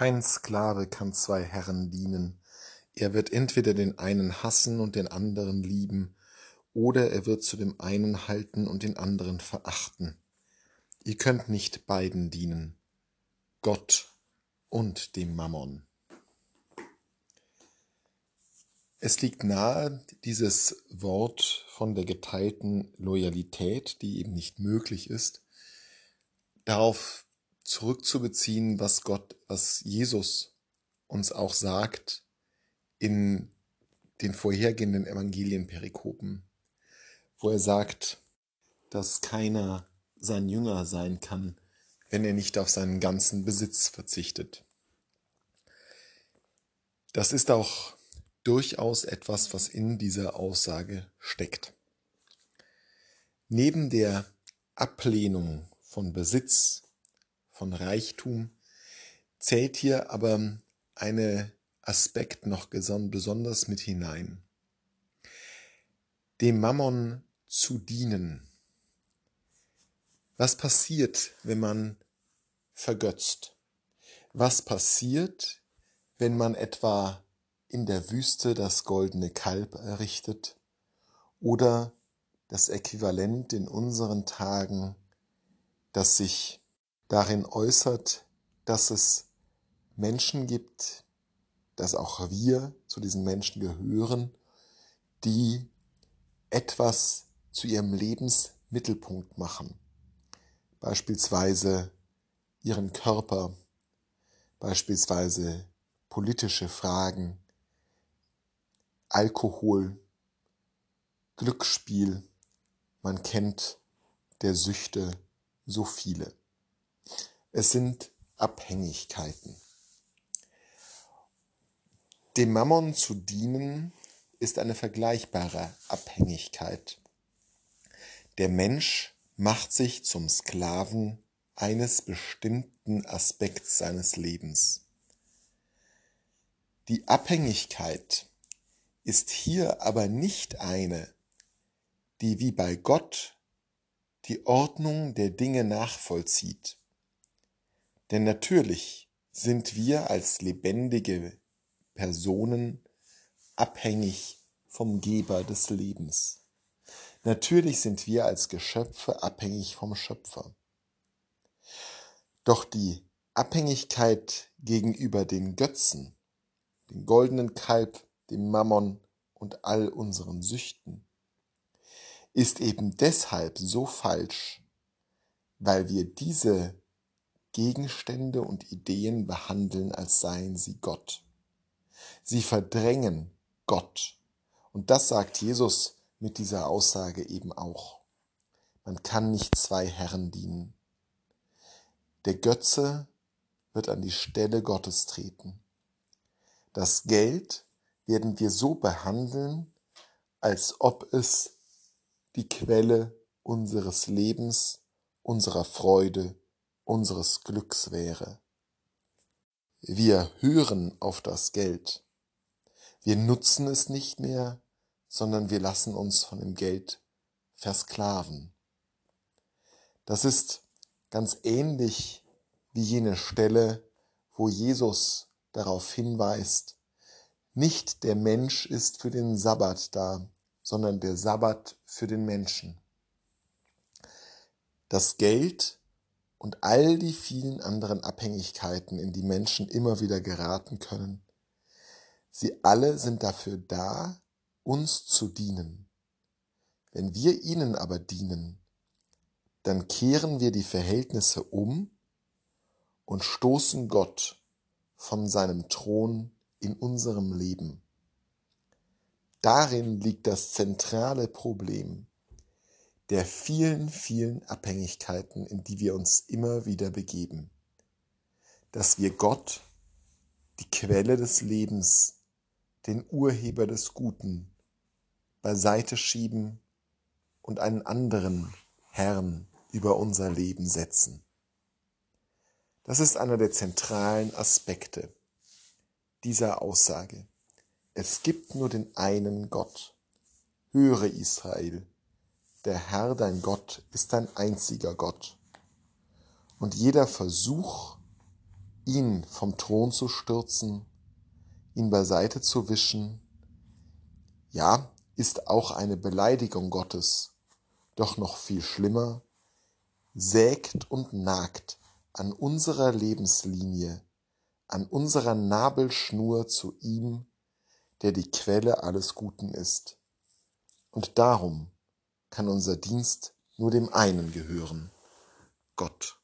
Kein Sklave kann zwei Herren dienen. Er wird entweder den einen hassen und den anderen lieben, oder er wird zu dem einen halten und den anderen verachten. Ihr könnt nicht beiden dienen, Gott und dem Mammon. Es liegt nahe, dieses Wort von der geteilten Loyalität, die eben nicht möglich ist, darauf zurückzubeziehen, was Gott, was Jesus uns auch sagt in den vorhergehenden Evangelienperikopen, wo er sagt, dass keiner sein Jünger sein kann, wenn er nicht auf seinen ganzen Besitz verzichtet. Das ist auch durchaus etwas, was in dieser Aussage steckt. Neben der Ablehnung von Besitz, von Reichtum, zählt hier aber eine Aspekt noch besonders mit hinein. Dem Mammon zu dienen. Was passiert, wenn man vergötzt? Was passiert, wenn man etwa in der Wüste das goldene Kalb errichtet oder das Äquivalent in unseren Tagen, das sich darin äußert, dass es Menschen gibt, dass auch wir zu diesen Menschen gehören, die etwas zu ihrem Lebensmittelpunkt machen. Beispielsweise ihren Körper, beispielsweise politische Fragen, Alkohol, Glücksspiel, man kennt der Süchte so viele. Es sind Abhängigkeiten. Dem Mammon zu dienen ist eine vergleichbare Abhängigkeit. Der Mensch macht sich zum Sklaven eines bestimmten Aspekts seines Lebens. Die Abhängigkeit ist hier aber nicht eine, die wie bei Gott die Ordnung der Dinge nachvollzieht. Denn natürlich sind wir als lebendige Personen abhängig vom Geber des Lebens. Natürlich sind wir als Geschöpfe abhängig vom Schöpfer. Doch die Abhängigkeit gegenüber den Götzen, den goldenen Kalb, dem Mammon und all unseren Süchten, ist eben deshalb so falsch, weil wir diese Gegenstände und Ideen behandeln, als seien sie Gott. Sie verdrängen Gott. Und das sagt Jesus mit dieser Aussage eben auch. Man kann nicht zwei Herren dienen. Der Götze wird an die Stelle Gottes treten. Das Geld werden wir so behandeln, als ob es die Quelle unseres Lebens, unserer Freude, unseres Glücks wäre. Wir hören auf das Geld. Wir nutzen es nicht mehr, sondern wir lassen uns von dem Geld versklaven. Das ist ganz ähnlich wie jene Stelle, wo Jesus darauf hinweist, nicht der Mensch ist für den Sabbat da, sondern der Sabbat für den Menschen. Das Geld und all die vielen anderen Abhängigkeiten, in die Menschen immer wieder geraten können, sie alle sind dafür da, uns zu dienen. Wenn wir ihnen aber dienen, dann kehren wir die Verhältnisse um und stoßen Gott von seinem Thron in unserem Leben. Darin liegt das zentrale Problem der vielen, vielen Abhängigkeiten, in die wir uns immer wieder begeben. Dass wir Gott, die Quelle des Lebens, den Urheber des Guten, beiseite schieben und einen anderen Herrn über unser Leben setzen. Das ist einer der zentralen Aspekte dieser Aussage. Es gibt nur den einen Gott. Höre Israel, der Herr dein Gott ist dein einziger Gott. Und jeder Versuch, ihn vom Thron zu stürzen, ihn beiseite zu wischen, ja, ist auch eine Beleidigung Gottes, doch noch viel schlimmer, sägt und nagt an unserer Lebenslinie, an unserer Nabelschnur zu ihm, der die Quelle alles Guten ist. Und darum kann unser Dienst nur dem einen gehören, Gott.